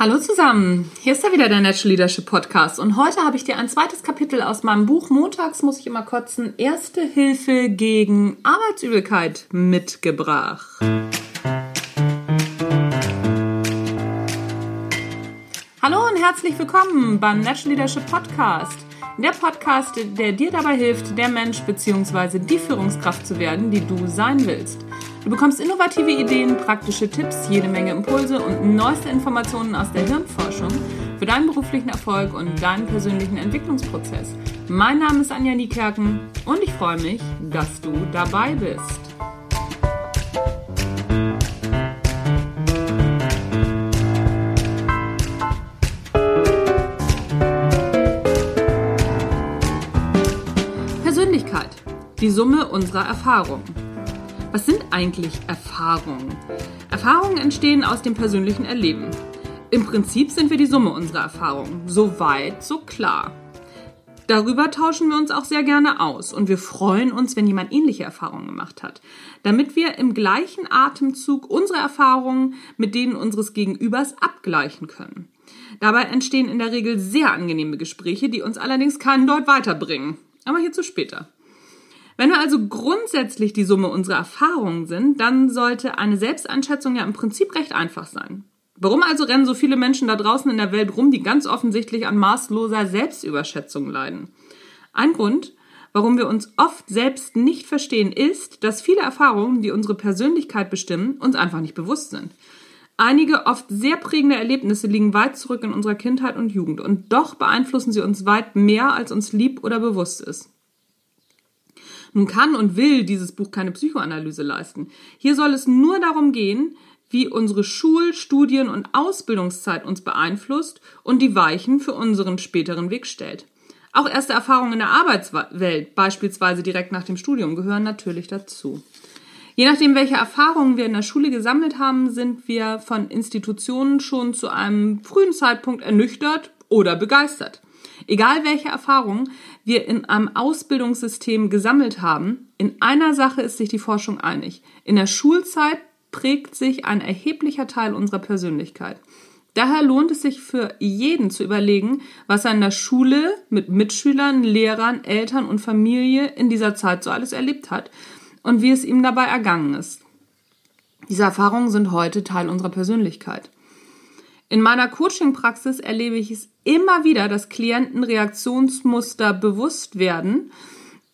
Hallo zusammen, hier ist ja wieder der Natural Leadership Podcast und heute habe ich dir ein zweites Kapitel aus meinem Buch Montags muss ich immer kotzen, Erste Hilfe gegen Arbeitsübelkeit mitgebracht. Hallo und herzlich willkommen beim Natural Leadership Podcast. Der Podcast, der dir dabei hilft, der Mensch bzw. die Führungskraft zu werden, die du sein willst. Du bekommst innovative Ideen, praktische Tipps, jede Menge Impulse und neueste Informationen aus der Hirnforschung für deinen beruflichen Erfolg und deinen persönlichen Entwicklungsprozess. Mein Name ist Anja Niekerken und ich freue mich, dass du dabei bist. Persönlichkeit, die Summe unserer Erfahrungen. Was sind eigentlich Erfahrungen? Erfahrungen entstehen aus dem persönlichen Erleben. Im Prinzip sind wir die Summe unserer Erfahrungen. So weit, so klar. Darüber tauschen wir uns auch sehr gerne aus und wir freuen uns, wenn jemand ähnliche Erfahrungen gemacht hat, damit wir im gleichen Atemzug unsere Erfahrungen mit denen unseres Gegenübers abgleichen können. Dabei entstehen in der Regel sehr angenehme Gespräche, die uns allerdings keinen Deut weiterbringen. Aber hierzu später. Wenn wir also grundsätzlich die Summe unserer Erfahrungen sind, dann sollte eine Selbsteinschätzung ja im Prinzip recht einfach sein. Warum also rennen so viele Menschen da draußen in der Welt rum, die ganz offensichtlich an maßloser Selbstüberschätzung leiden? Ein Grund, warum wir uns oft selbst nicht verstehen, ist, dass viele Erfahrungen, die unsere Persönlichkeit bestimmen, uns einfach nicht bewusst sind. Einige oft sehr prägende Erlebnisse liegen weit zurück in unserer Kindheit und Jugend und doch beeinflussen sie uns weit mehr, als uns lieb oder bewusst ist. Nun kann und will dieses Buch keine Psychoanalyse leisten. Hier soll es nur darum gehen, wie unsere Schul-, Studien- und Ausbildungszeit uns beeinflusst und die Weichen für unseren späteren Weg stellt. Auch erste Erfahrungen in der Arbeitswelt, beispielsweise direkt nach dem Studium, gehören natürlich dazu. Je nachdem, welche Erfahrungen wir in der Schule gesammelt haben, sind wir von Institutionen schon zu einem frühen Zeitpunkt ernüchtert oder begeistert. Egal welche Erfahrungen wir in einem Ausbildungssystem gesammelt haben, in einer Sache ist sich die Forschung einig. In der Schulzeit prägt sich ein erheblicher Teil unserer Persönlichkeit. Daher lohnt es sich für jeden zu überlegen, was er in der Schule mit Mitschülern, Lehrern, Eltern und Familie in dieser Zeit so alles erlebt hat und wie es ihm dabei ergangen ist. Diese Erfahrungen sind heute Teil unserer Persönlichkeit. In meiner Coaching-Praxis erlebe ich es immer wieder, dass Klienten Reaktionsmuster bewusst werden,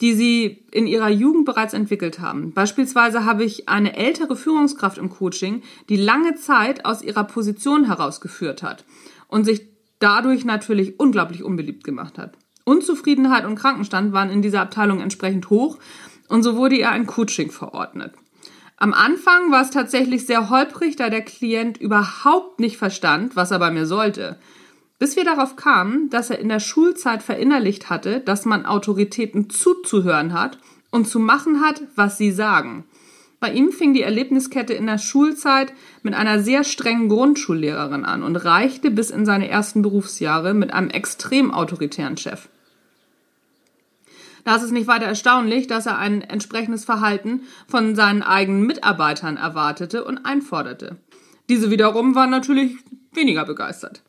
die sie in ihrer Jugend bereits entwickelt haben. Beispielsweise habe ich eine ältere Führungskraft im Coaching, die lange Zeit aus ihrer Position herausgeführt hat und sich dadurch natürlich unglaublich unbeliebt gemacht hat. Unzufriedenheit und Krankenstand waren in dieser Abteilung entsprechend hoch und so wurde ihr ein Coaching verordnet. Am Anfang war es tatsächlich sehr holprig, da der Klient überhaupt nicht verstand, was er bei mir sollte. Bis wir darauf kamen, dass er in der Schulzeit verinnerlicht hatte, dass man Autoritäten zuzuhören hat und zu machen hat, was sie sagen. Bei ihm fing die Erlebniskette in der Schulzeit mit einer sehr strengen Grundschullehrerin an und reichte bis in seine ersten Berufsjahre mit einem extrem autoritären Chef. Da ist es nicht weiter erstaunlich, dass er ein entsprechendes Verhalten von seinen eigenen Mitarbeitern erwartete und einforderte. Diese wiederum waren natürlich weniger begeistert.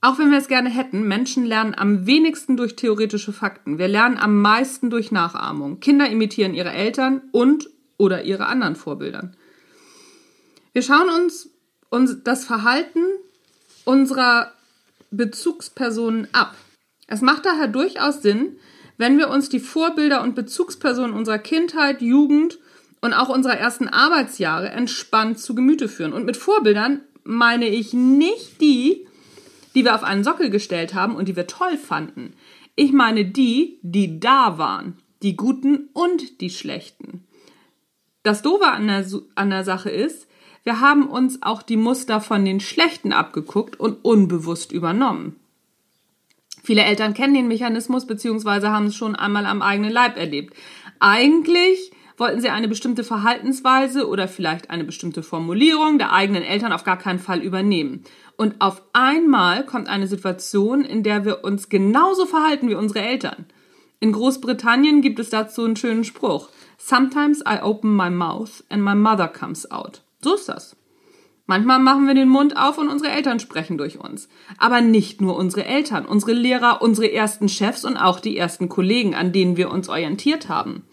Auch wenn wir es gerne hätten, Menschen lernen am wenigsten durch theoretische Fakten. Wir lernen am meisten durch Nachahmung. Kinder imitieren ihre Eltern und oder ihre anderen Vorbildern. Wir schauen uns, das Verhalten unserer Bezugspersonen ab. Es macht daher durchaus Sinn, wenn wir uns die Vorbilder und Bezugspersonen unserer Kindheit, Jugend und auch unserer ersten Arbeitsjahre entspannt zu Gemüte führen. Und mit Vorbildern meine ich nicht die, die wir auf einen Sockel gestellt haben und die wir toll fanden. Ich meine die, die da waren. Die Guten und die Schlechten. Das Doofe an der, an der Sache ist, wir haben uns auch die Muster von den Schlechten abgeguckt und unbewusst übernommen. Viele Eltern kennen den Mechanismus beziehungsweise haben es schon einmal am eigenen Leib erlebt. Eigentlich wollten sie eine bestimmte Verhaltensweise oder vielleicht eine bestimmte Formulierung der eigenen Eltern auf gar keinen Fall übernehmen. Und auf einmal kommt eine Situation, in der wir uns genauso verhalten wie unsere Eltern. In Großbritannien gibt es dazu einen schönen Spruch. Sometimes I open my mouth and my mother comes out. So ist das. Manchmal machen wir den Mund auf und unsere Eltern sprechen durch uns. Aber nicht nur unsere Eltern, unsere Lehrer, unsere ersten Chefs und auch die ersten Kollegen, an denen wir uns orientiert haben.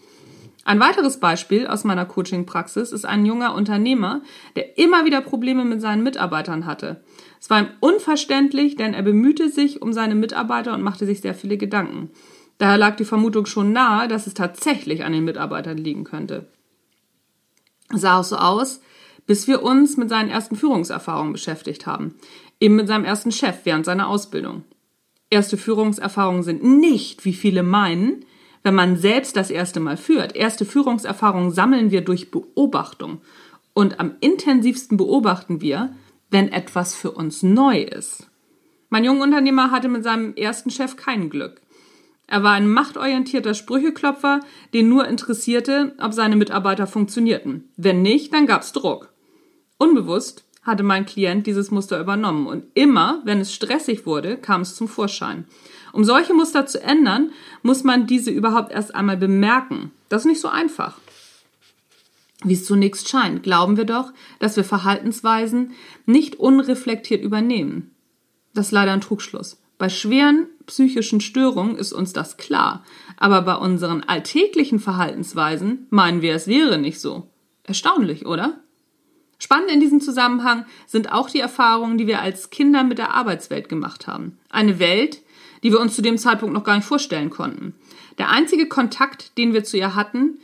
Ein weiteres Beispiel aus meiner Coaching-Praxis ist ein junger Unternehmer, der immer wieder Probleme mit seinen Mitarbeitern hatte. Es war ihm unverständlich, denn er bemühte sich um seine Mitarbeiter und machte sich sehr viele Gedanken. Daher lag die Vermutung schon nahe, dass es tatsächlich an den Mitarbeitern liegen könnte. Es sah auch so aus, bis wir uns mit seinen ersten Führungserfahrungen beschäftigt haben. Eben mit seinem ersten Chef während seiner Ausbildung. Erste Führungserfahrungen sind nicht, wie viele meinen, wenn man selbst das erste Mal führt. Erste Führungserfahrungen sammeln wir durch Beobachtung. Und am intensivsten beobachten wir, wenn etwas für uns neu ist. Mein junger Unternehmer hatte mit seinem ersten Chef kein Glück. Er war ein machtorientierter Sprücheklopfer, den nur interessierte, ob seine Mitarbeiter funktionierten. Wenn nicht, dann gab's Druck. Unbewusst hatte mein Klient dieses Muster übernommen und immer, wenn es stressig wurde, kam es zum Vorschein. Um solche Muster zu ändern, muss man diese überhaupt erst einmal bemerken. Das ist nicht so einfach. Wie es zunächst scheint, glauben wir doch, dass wir Verhaltensweisen nicht unreflektiert übernehmen. Das ist leider ein Trugschluss. Bei schweren psychischen Störungen ist uns das klar, aber bei unseren alltäglichen Verhaltensweisen meinen wir, es wäre nicht so. Erstaunlich, oder? Spannend in diesem Zusammenhang sind auch die Erfahrungen, die wir als Kinder mit der Arbeitswelt gemacht haben. Eine Welt, die wir uns zu dem Zeitpunkt noch gar nicht vorstellen konnten. Der einzige Kontakt, den wir zu ihr hatten,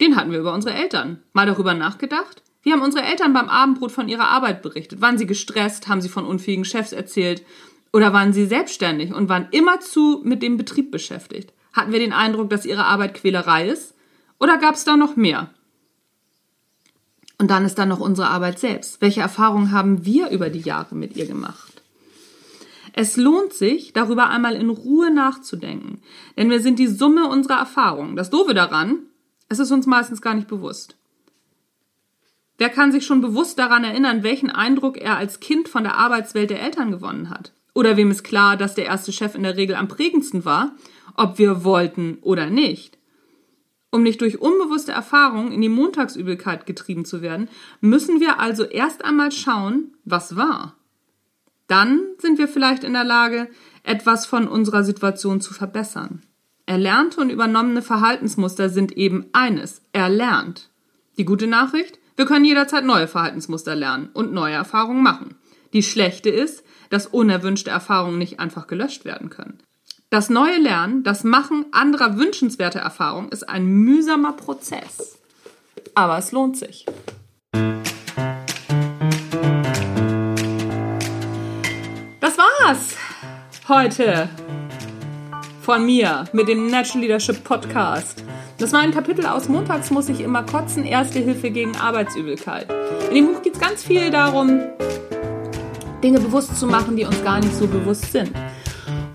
den hatten wir über unsere Eltern. Mal darüber nachgedacht? Wie haben unsere Eltern beim Abendbrot von ihrer Arbeit berichtet? Waren sie gestresst? Haben sie von unfähigen Chefs erzählt? Oder waren sie selbstständig und waren immerzu mit dem Betrieb beschäftigt? Hatten wir den Eindruck, dass ihre Arbeit Quälerei ist? Oder gab es da noch mehr? Und dann ist da noch unsere Arbeit selbst. Welche Erfahrungen haben wir über die Jahre mit ihr gemacht? Es lohnt sich, darüber einmal in Ruhe nachzudenken, denn wir sind die Summe unserer Erfahrungen. Das Doofe daran, es ist uns meistens gar nicht bewusst. Wer kann sich schon bewusst daran erinnern, welchen Eindruck er als Kind von der Arbeitswelt der Eltern gewonnen hat? Oder wem ist klar, dass der erste Chef in der Regel am prägendsten war, ob wir wollten oder nicht? Um nicht durch unbewusste Erfahrungen in die Montagsübelkeit getrieben zu werden, müssen wir also erst einmal schauen, was war. Dann sind wir vielleicht in der Lage, etwas von unserer Situation zu verbessern. Erlernte und übernommene Verhaltensmuster sind eben eines, erlernt. Die gute Nachricht, wir können jederzeit neue Verhaltensmuster lernen und neue Erfahrungen machen. Die schlechte ist, dass unerwünschte Erfahrungen nicht einfach gelöscht werden können. Das neue Lernen, das Machen anderer wünschenswerter Erfahrungen ist ein mühsamer Prozess. Aber es lohnt sich. Das war's heute von mir mit dem Natural Leadership Podcast. Das war ein Kapitel aus Montags muss ich immer kotzen, Erste Hilfe gegen Arbeitsübelkeit. In dem Buch geht es ganz viel darum, Dinge bewusst zu machen, die uns gar nicht so bewusst sind.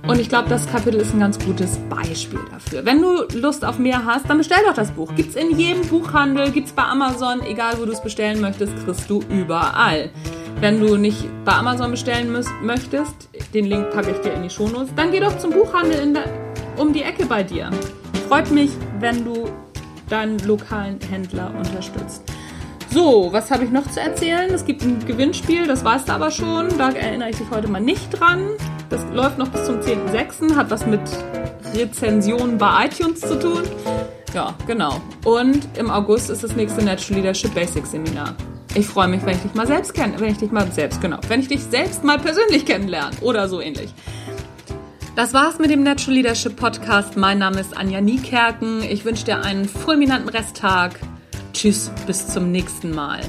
Und ich glaube, das Kapitel ist ein ganz gutes Beispiel dafür. Wenn du Lust auf mehr hast, dann bestell doch das Buch. Gibt's in jedem Buchhandel, gibt's bei Amazon, egal wo du es bestellen möchtest, kriegst du überall. Wenn du nicht bei Amazon bestellen möchtest, den Link packe ich dir in die Shownotes, dann geh doch zum Buchhandel der, um die Ecke bei dir. Freut mich, wenn du deinen lokalen Händler unterstützt. So, was habe ich noch zu erzählen? Es gibt ein Gewinnspiel, das weißt du aber schon. Da erinnere ich dich heute mal nicht dran. Das läuft noch bis zum 10.06., hat was mit Rezensionen bei iTunes zu tun. Ja, genau. Und im August ist das nächste Natural Leadership Basics Seminar. Ich freue mich, wenn ich dich mal selbst kenne, wenn ich dich mal selbst, genau, wenn ich dich selbst mal persönlich kennenlerne oder so ähnlich. Das war's mit dem Natural Leadership Podcast. Mein Name ist Anja Niekerken. Ich wünsche dir einen fulminanten Resttag. Tschüss, bis zum nächsten Mal.